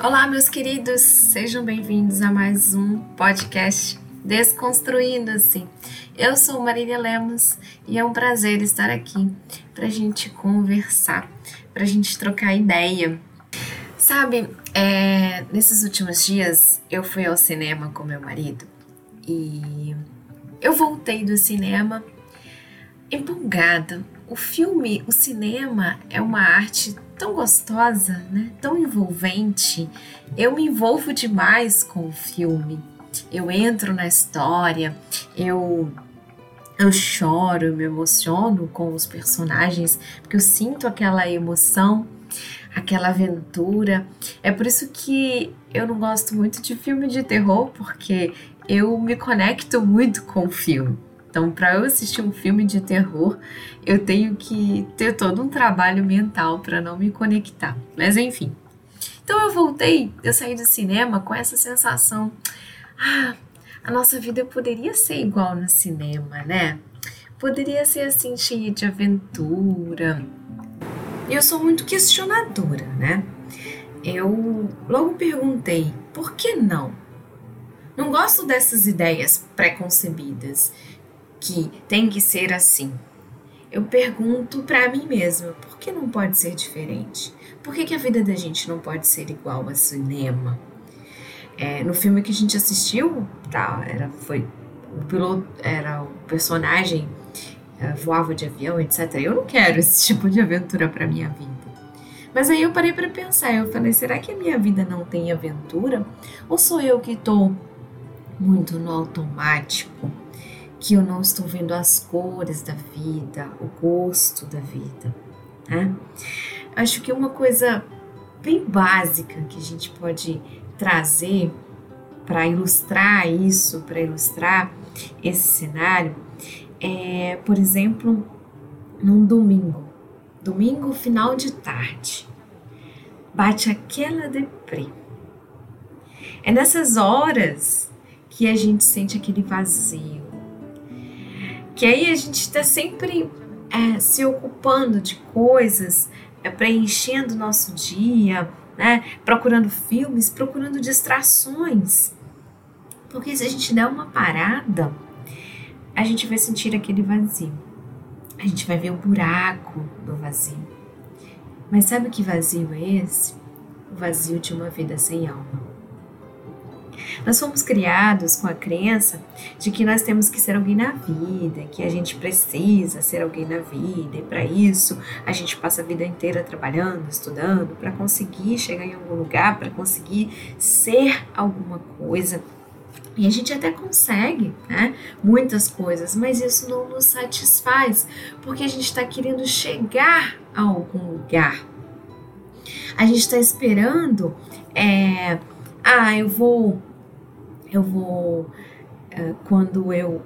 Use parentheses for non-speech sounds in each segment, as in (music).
Olá, meus queridos, sejam bem-vindos a mais um podcast Desconstruindo-se. Eu sou Marília Lemos e é um prazer estar aqui para a gente conversar, para a gente trocar ideia. Sabe, é, nesses últimos dias eu fui ao cinema com meu marido e eu voltei do cinema empolgada. O filme, o cinema é uma arte tão gostosa, né? Tão envolvente. Eu me envolvo demais com o filme. Eu entro na história, eu eu choro, eu me emociono com os personagens, porque eu sinto aquela emoção, aquela aventura. É por isso que eu não gosto muito de filme de terror, porque eu me conecto muito com o filme. Então, para eu assistir um filme de terror, eu tenho que ter todo um trabalho mental para não me conectar. Mas enfim. Então eu voltei, eu saí do cinema com essa sensação: ah, a nossa vida poderia ser igual no cinema, né? Poderia ser assim cheia de aventura. Eu sou muito questionadora, né? Eu logo perguntei: por que não? Não gosto dessas ideias preconcebidas que tem que ser assim. Eu pergunto para mim mesma, por que não pode ser diferente? Por que, que a vida da gente não pode ser igual a cinema? É, no filme que a gente assistiu, tá, era, foi, o piloto era o personagem é, voava de avião, etc. Eu não quero esse (laughs) tipo de aventura para minha vida. Mas aí eu parei para pensar, eu falei, será que a minha vida não tem aventura? Ou sou eu que estou muito no automático? Que eu não estou vendo as cores da vida, o gosto da vida. Né? Acho que uma coisa bem básica que a gente pode trazer para ilustrar isso, para ilustrar esse cenário, é, por exemplo, num domingo, domingo final de tarde, bate aquela deprê. É nessas horas que a gente sente aquele vazio, que aí a gente está sempre é, se ocupando de coisas, é, preenchendo o nosso dia, né? procurando filmes, procurando distrações. Porque se a gente der uma parada, a gente vai sentir aquele vazio. A gente vai ver o buraco do vazio. Mas sabe que vazio é esse? O vazio de uma vida sem alma. Nós fomos criados com a crença de que nós temos que ser alguém na vida, que a gente precisa ser alguém na vida, e para isso a gente passa a vida inteira trabalhando, estudando, para conseguir chegar em algum lugar, para conseguir ser alguma coisa. E a gente até consegue né, muitas coisas, mas isso não nos satisfaz, porque a gente está querendo chegar a algum lugar. A gente está esperando, é, ah, eu vou eu vou, uh, quando eu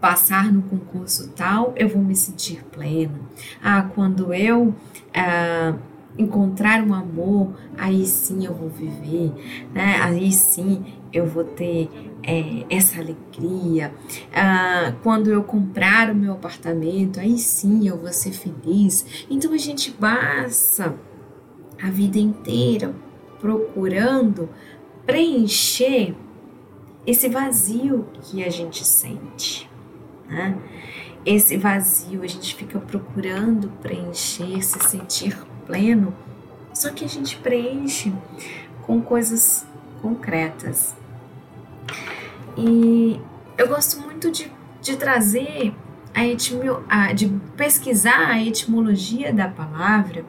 passar no concurso tal, eu vou me sentir pleno. Ah, quando eu uh, encontrar um amor, aí sim eu vou viver, né? Aí sim eu vou ter é, essa alegria. Ah, quando eu comprar o meu apartamento, aí sim eu vou ser feliz. Então a gente passa a vida inteira procurando preencher esse vazio que a gente sente, né? Esse vazio a gente fica procurando preencher, se sentir pleno, só que a gente preenche com coisas concretas. E eu gosto muito de, de trazer a, etimio, a de pesquisar a etimologia da palavra,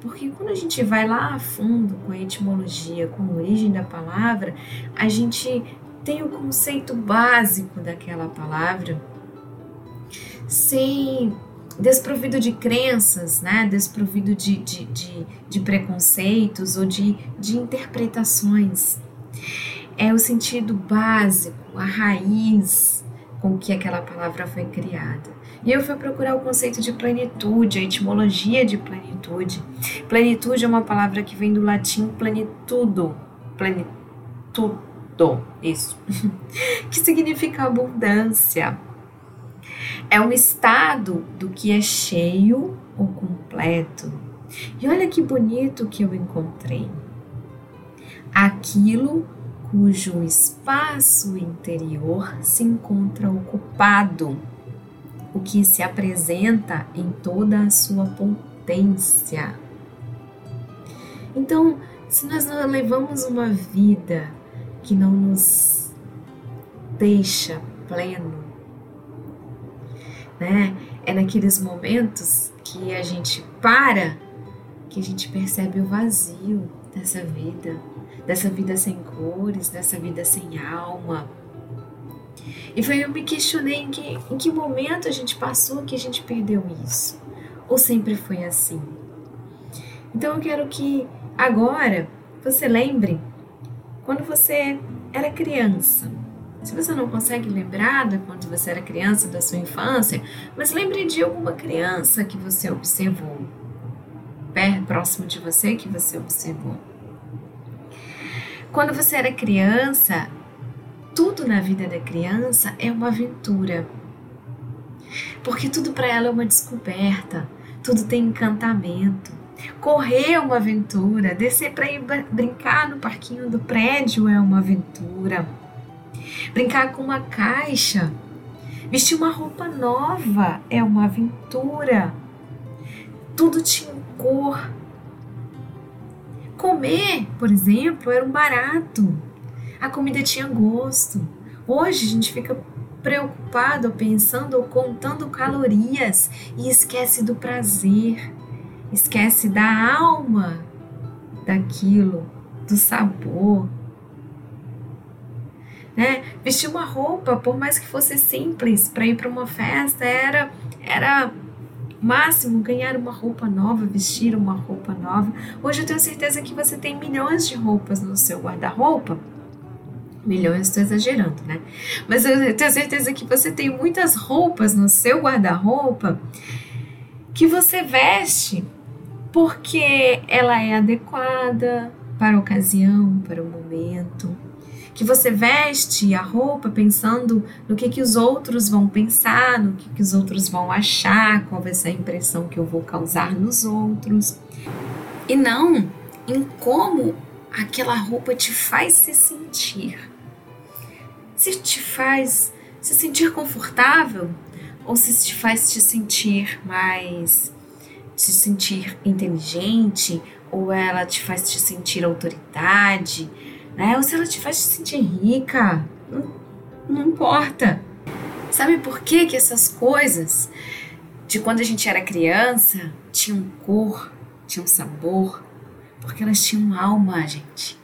porque quando a gente vai lá a fundo com a etimologia, com a origem da palavra, a gente tem o conceito básico daquela palavra, sem desprovido de crenças, né? desprovido de, de, de, de preconceitos ou de, de interpretações. É o sentido básico, a raiz com que aquela palavra foi criada. E eu fui procurar o conceito de plenitude, a etimologia de plenitude. Plenitude é uma palavra que vem do latim plenitudo, plenitudo isso, (laughs) que significa abundância. É um estado do que é cheio ou completo. E olha que bonito que eu encontrei. aquilo cujo espaço interior se encontra ocupado, o que se apresenta em toda a sua potência. Então, se nós levamos uma vida que não nos deixa pleno, né? É naqueles momentos que a gente para que a gente percebe o vazio dessa vida, dessa vida sem cores, dessa vida sem alma. E foi eu me questionei em que, em que momento a gente passou que a gente perdeu isso. Ou sempre foi assim? Então eu quero que agora você lembre quando você era criança. Se você não consegue lembrar de quando você era criança, da sua infância, mas lembre de alguma criança que você observou, perto, próximo de você que você observou. Quando você era criança, tudo na vida da criança é uma aventura. Porque tudo para ela é uma descoberta, tudo tem encantamento. Correr é uma aventura, descer para ir brincar no parquinho do prédio é uma aventura. Brincar com uma caixa, vestir uma roupa nova é uma aventura. Tudo tinha cor. Comer, por exemplo, era um barato. A comida tinha gosto. Hoje a gente fica preocupado, pensando ou contando calorias e esquece do prazer esquece da alma daquilo, do sabor. Né? Vestir uma roupa, por mais que fosse simples, para ir para uma festa, era era máximo ganhar uma roupa nova, vestir uma roupa nova. Hoje eu tenho certeza que você tem milhões de roupas no seu guarda-roupa. Milhões, estou exagerando, né? Mas eu tenho certeza que você tem muitas roupas no seu guarda-roupa que você veste porque ela é adequada para a ocasião, para o momento. Que você veste a roupa pensando no que, que os outros vão pensar, no que, que os outros vão achar, qual vai ser a impressão que eu vou causar nos outros. E não em como aquela roupa te faz se sentir. Se te faz se sentir confortável ou se te faz te sentir mais se sentir inteligente, ou ela te faz te sentir autoridade, né? Ou se ela te faz te sentir rica, não, não importa. Sabe por que que essas coisas de quando a gente era criança tinham cor, tinham sabor? Porque elas tinham alma, gente.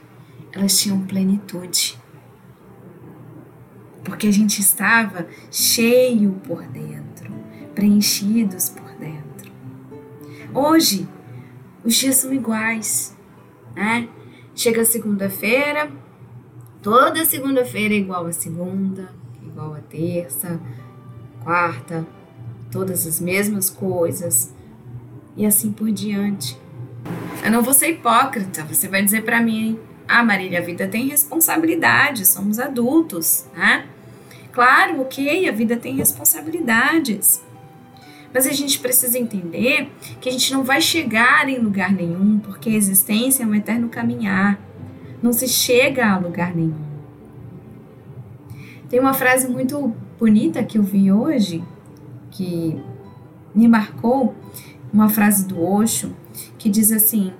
Elas tinham plenitude. Porque a gente estava cheio por dentro, preenchidos por Hoje, os dias são iguais, né? Chega segunda-feira, toda segunda-feira é igual a segunda, igual a terça, quarta, todas as mesmas coisas e assim por diante. Eu não vou ser hipócrita, você vai dizer para mim, ah, Marília, a vida tem responsabilidade, somos adultos, né? Claro, ok, a vida tem responsabilidades. Mas a gente precisa entender que a gente não vai chegar em lugar nenhum, porque a existência é um eterno caminhar. Não se chega a lugar nenhum. Tem uma frase muito bonita que eu vi hoje, que me marcou, uma frase do Osho, que diz assim: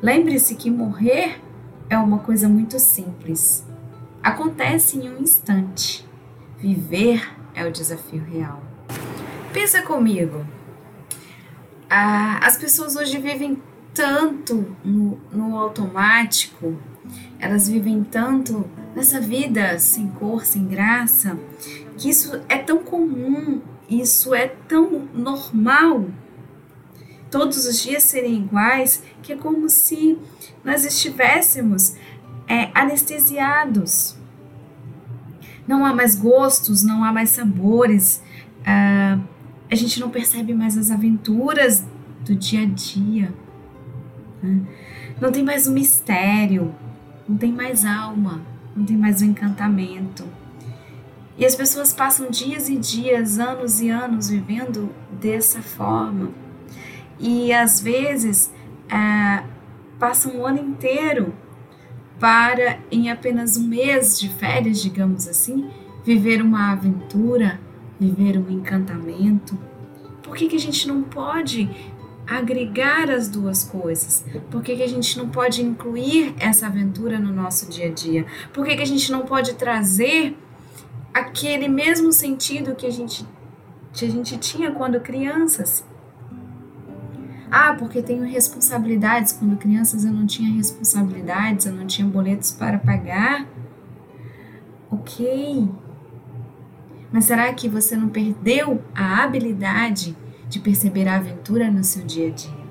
Lembre-se que morrer é uma coisa muito simples. Acontece em um instante. Viver é o desafio real. Pensa comigo. Ah, as pessoas hoje vivem tanto no, no automático, elas vivem tanto nessa vida sem cor, sem graça, que isso é tão comum, isso é tão normal. Todos os dias serem iguais, que é como se nós estivéssemos é, anestesiados. Não há mais gostos, não há mais sabores. Ah, a gente não percebe mais as aventuras do dia a dia. Né? Não tem mais o mistério, não tem mais alma, não tem mais o encantamento. E as pessoas passam dias e dias, anos e anos vivendo dessa forma. E às vezes é, passam um ano inteiro para, em apenas um mês de férias, digamos assim, viver uma aventura, viver um encantamento? Por que, que a gente não pode agregar as duas coisas? Por que, que a gente não pode incluir essa aventura no nosso dia a dia? Por que, que a gente não pode trazer aquele mesmo sentido que a gente, que a gente tinha quando crianças? Ah, porque tenho responsabilidades. Quando crianças eu não tinha responsabilidades, eu não tinha boletos para pagar. Ok. Mas será que você não perdeu a habilidade de perceber a aventura no seu dia a dia?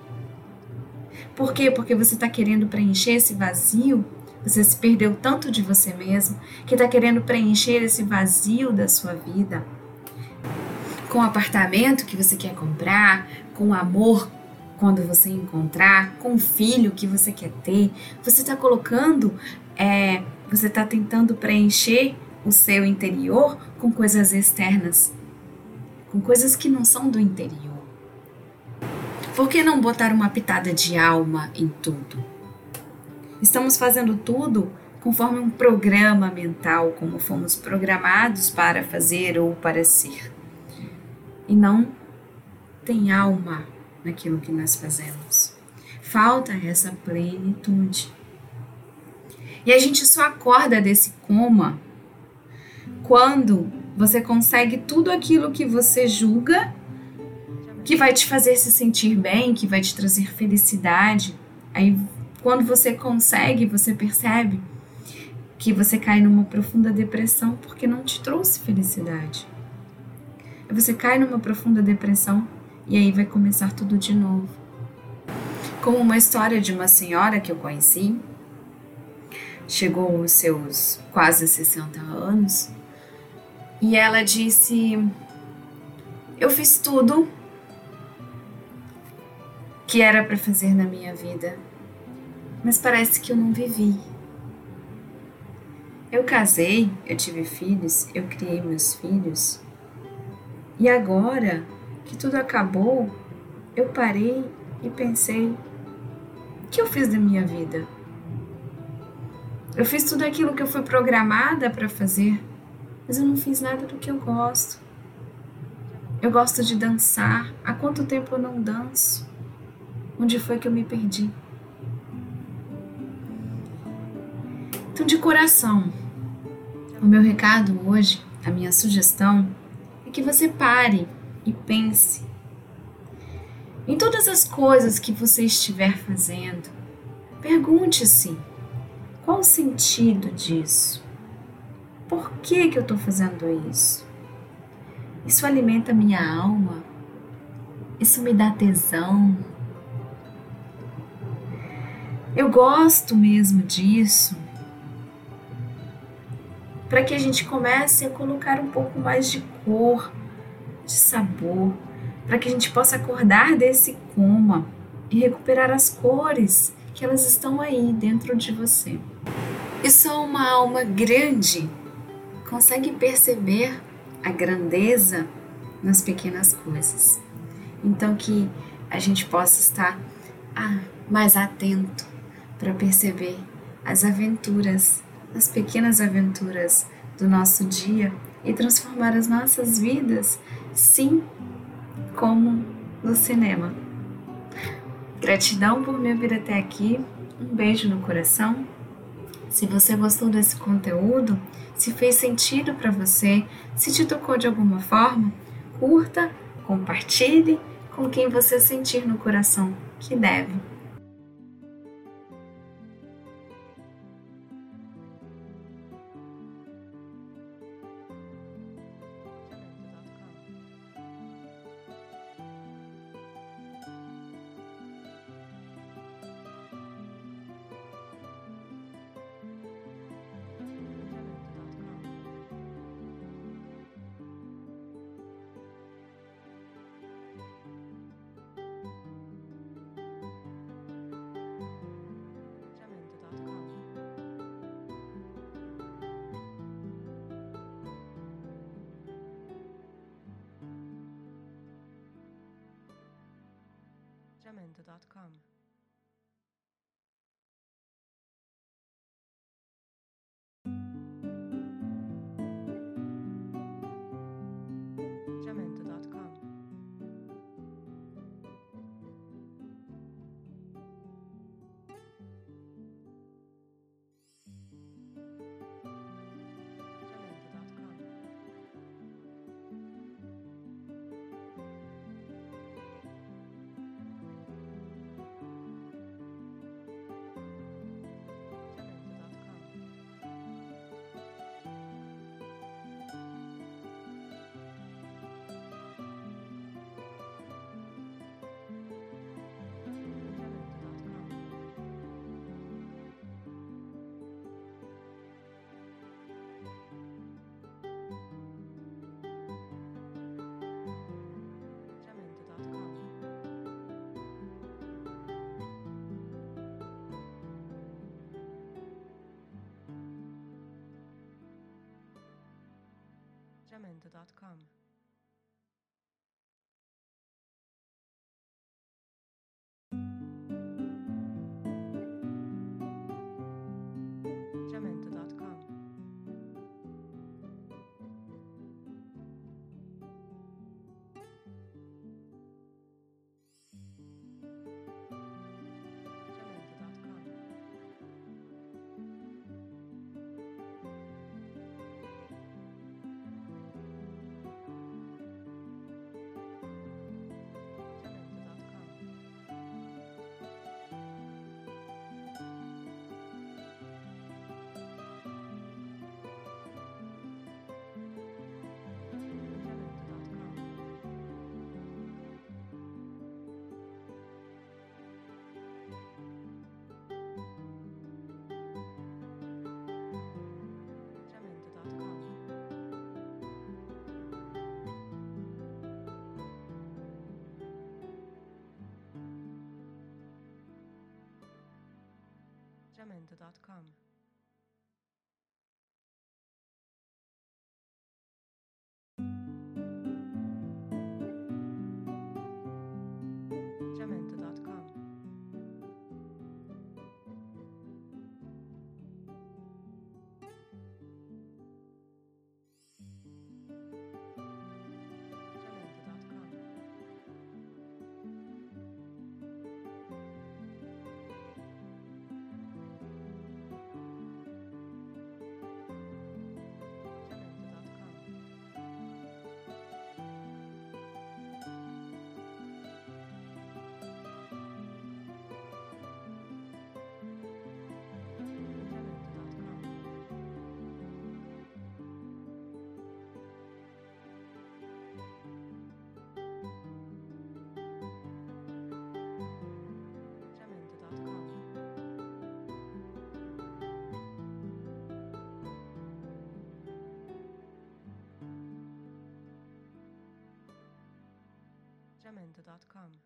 Por quê? Porque você está querendo preencher esse vazio. Você se perdeu tanto de você mesmo que está querendo preencher esse vazio da sua vida com o apartamento que você quer comprar, com o amor quando você encontrar, com o filho que você quer ter. Você está colocando, é, você está tentando preencher o seu interior com coisas externas, com coisas que não são do interior. Por que não botar uma pitada de alma em tudo? Estamos fazendo tudo conforme um programa mental, como fomos programados para fazer ou para ser. E não tem alma naquilo que nós fazemos. Falta essa plenitude. E a gente só acorda desse coma quando você consegue tudo aquilo que você julga que vai te fazer se sentir bem, que vai te trazer felicidade. Aí quando você consegue, você percebe que você cai numa profunda depressão porque não te trouxe felicidade. Você cai numa profunda depressão e aí vai começar tudo de novo. Como uma história de uma senhora que eu conheci, chegou aos seus quase 60 anos, e ela disse: Eu fiz tudo que era para fazer na minha vida, mas parece que eu não vivi. Eu casei, eu tive filhos, eu criei meus filhos, e agora que tudo acabou, eu parei e pensei: o que eu fiz da minha vida? Eu fiz tudo aquilo que eu fui programada para fazer, mas eu não fiz nada do que eu gosto. Eu gosto de dançar. Há quanto tempo eu não danço? Onde foi que eu me perdi? Então, de coração, o meu recado hoje, a minha sugestão, é que você pare e pense em todas as coisas que você estiver fazendo. Pergunte-se qual o sentido disso? Por que, que eu estou fazendo isso? Isso alimenta minha alma? Isso me dá tesão? Eu gosto mesmo disso? Para que a gente comece a colocar um pouco mais de cor de sabor, para que a gente possa acordar desse coma e recuperar as cores que elas estão aí dentro de você. E só uma alma grande consegue perceber a grandeza nas pequenas coisas. Então que a gente possa estar ah, mais atento para perceber as aventuras, as pequenas aventuras do nosso dia e transformar as nossas vidas sim como no cinema. Gratidão por me ouvir até aqui. Um beijo no coração. Se você gostou desse conteúdo, se fez sentido para você, se te tocou de alguma forma, curta, compartilhe com quem você sentir no coração que deve. sacramento.com. sacramento.com. sacramento.com. sacramento.com.